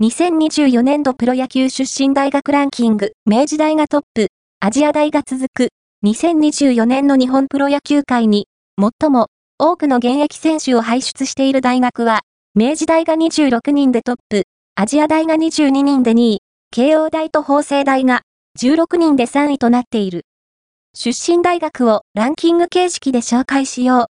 2024年度プロ野球出身大学ランキング、明治大がトップ、アジア大が続く、2024年の日本プロ野球界に、最も多くの現役選手を輩出している大学は、明治大が26人でトップ、アジア大が22人で2位、慶応大と法政大が16人で3位となっている。出身大学をランキング形式で紹介しよう。